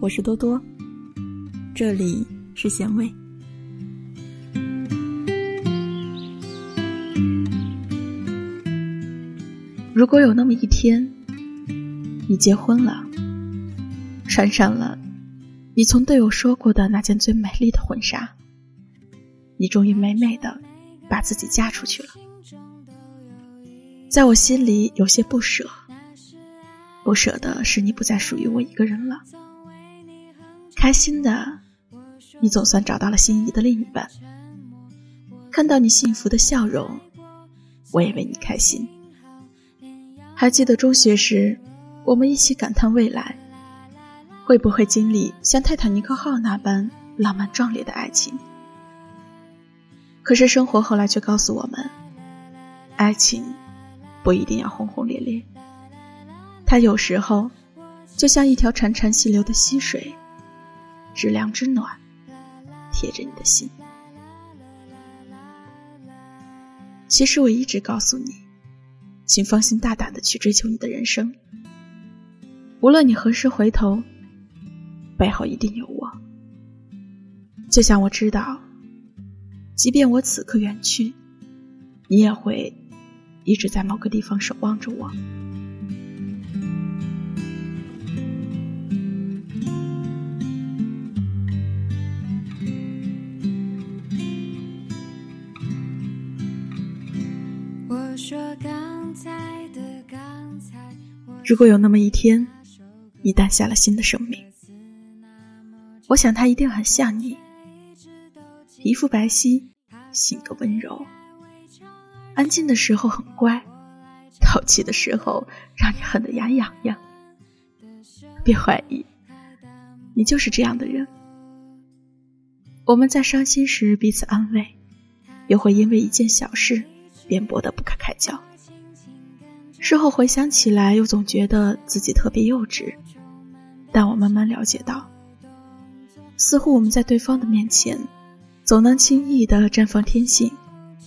我是多多，这里是咸味。如果有那么一天，你结婚了，穿上了你从对我说过的那件最美丽的婚纱，你终于美美的把自己嫁出去了，在我心里有些不舍。不舍的是你不再属于我一个人了，开心的，你总算找到了心仪的另一半。看到你幸福的笑容，我也为你开心。还记得中学时，我们一起感叹未来会不会经历像泰坦尼克号那般浪漫壮烈的爱情？可是生活后来却告诉我们，爱情不一定要轰轰烈烈。它有时候就像一条潺潺细流的溪水，知凉知暖，贴着你的心。其实我一直告诉你，请放心大胆的去追求你的人生。无论你何时回头，背后一定有我。就像我知道，即便我此刻远去，你也会一直在某个地方守望着我。如果有那么一天，你诞下了新的生命，我想他一定很像你，皮肤白皙，性格温柔，安静的时候很乖，淘气的时候让你恨得牙痒痒。别怀疑，你就是这样的人。我们在伤心时彼此安慰，又会因为一件小事辩驳得不可开交。事后回想起来，又总觉得自己特别幼稚。但我慢慢了解到，似乎我们在对方的面前，总能轻易的绽放天性，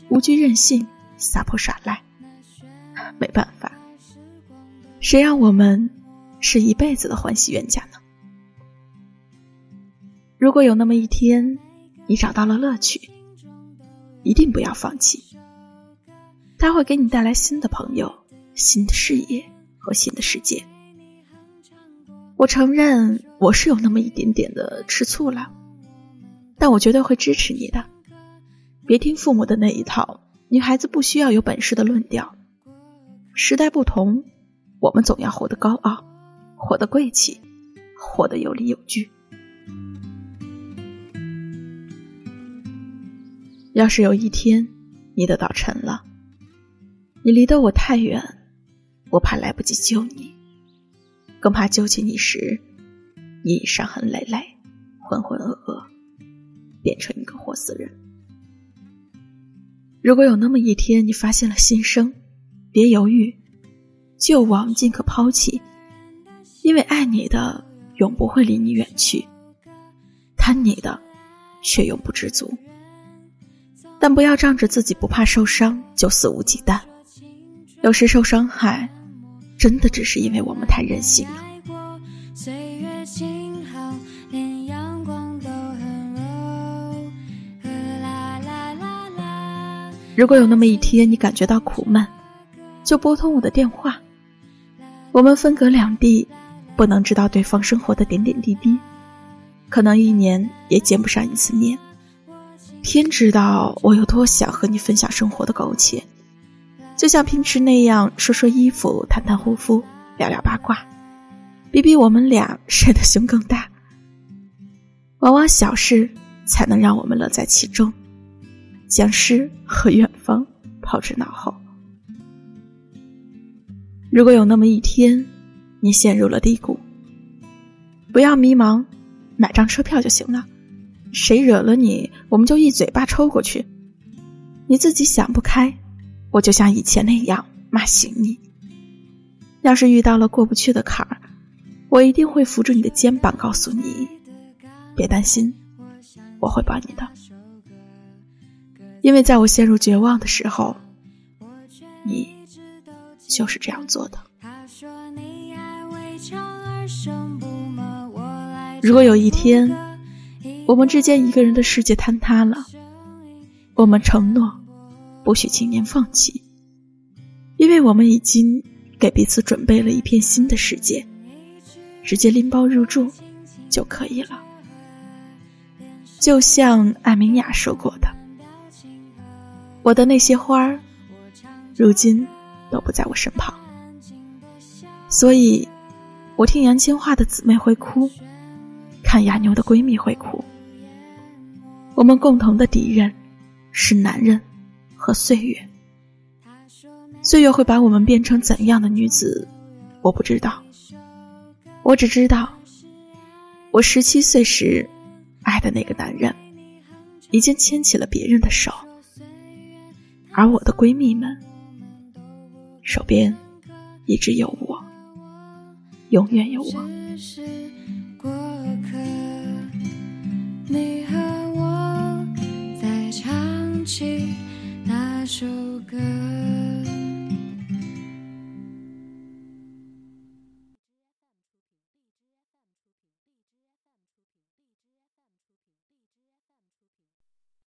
无惧任性，撒泼耍赖。没办法，谁让我们是一辈子的欢喜冤家呢？如果有那么一天，你找到了乐趣，一定不要放弃。他会给你带来新的朋友。新的事业和新的世界，我承认我是有那么一点点的吃醋了，但我绝对会支持你的。别听父母的那一套，女孩子不需要有本事的论调。时代不同，我们总要活得高傲，活得贵气，活得有理有据。要是有一天你的岛沉了，你离得我太远。我怕来不及救你，更怕救起你时，你已伤痕累累，浑浑噩噩，变成一个活死人。如果有那么一天，你发现了新生，别犹豫，旧往尽可抛弃，因为爱你的永不会离你远去，贪你的却永不知足。但不要仗着自己不怕受伤就肆无忌惮，有时受伤害。真的只是因为我们太任性了。如果有那么一天你感觉到苦闷，就拨通我的电话。我们分隔两地，不能知道对方生活的点点滴滴，可能一年也见不上一次面。天知道我有多想和你分享生活的苟且。就像平时那样说说衣服、谈谈护肤、聊聊八卦，比比我们俩谁的胸更大。往往小事才能让我们乐在其中，将诗和远方抛之脑后。如果有那么一天，你陷入了低谷，不要迷茫，买张车票就行了。谁惹了你，我们就一嘴巴抽过去。你自己想不开。我就像以前那样骂醒你。要是遇到了过不去的坎儿，我一定会扶住你的肩膀，告诉你别担心，我会帮你的。因为在我陷入绝望的时候，你就是这样做的。如果有一天，我们之间一个人的世界坍塌了，我们承诺不许轻言放弃，因为我们已经给彼此准备了一片新的世界，直接拎包入住就可以了。就像艾明雅说过的：“我的那些花儿，如今都不在我身旁，所以，我听杨千嬅的姊妹会哭，看雅妞的闺蜜会哭。我们共同的敌人是男人和岁月。岁月会把我们变成怎样的女子，我不知道。我只知道，我十七岁时。”爱的那个男人，已经牵起了别人的手，而我的闺蜜们手边一直有我，永远有我。你和我再唱起首歌。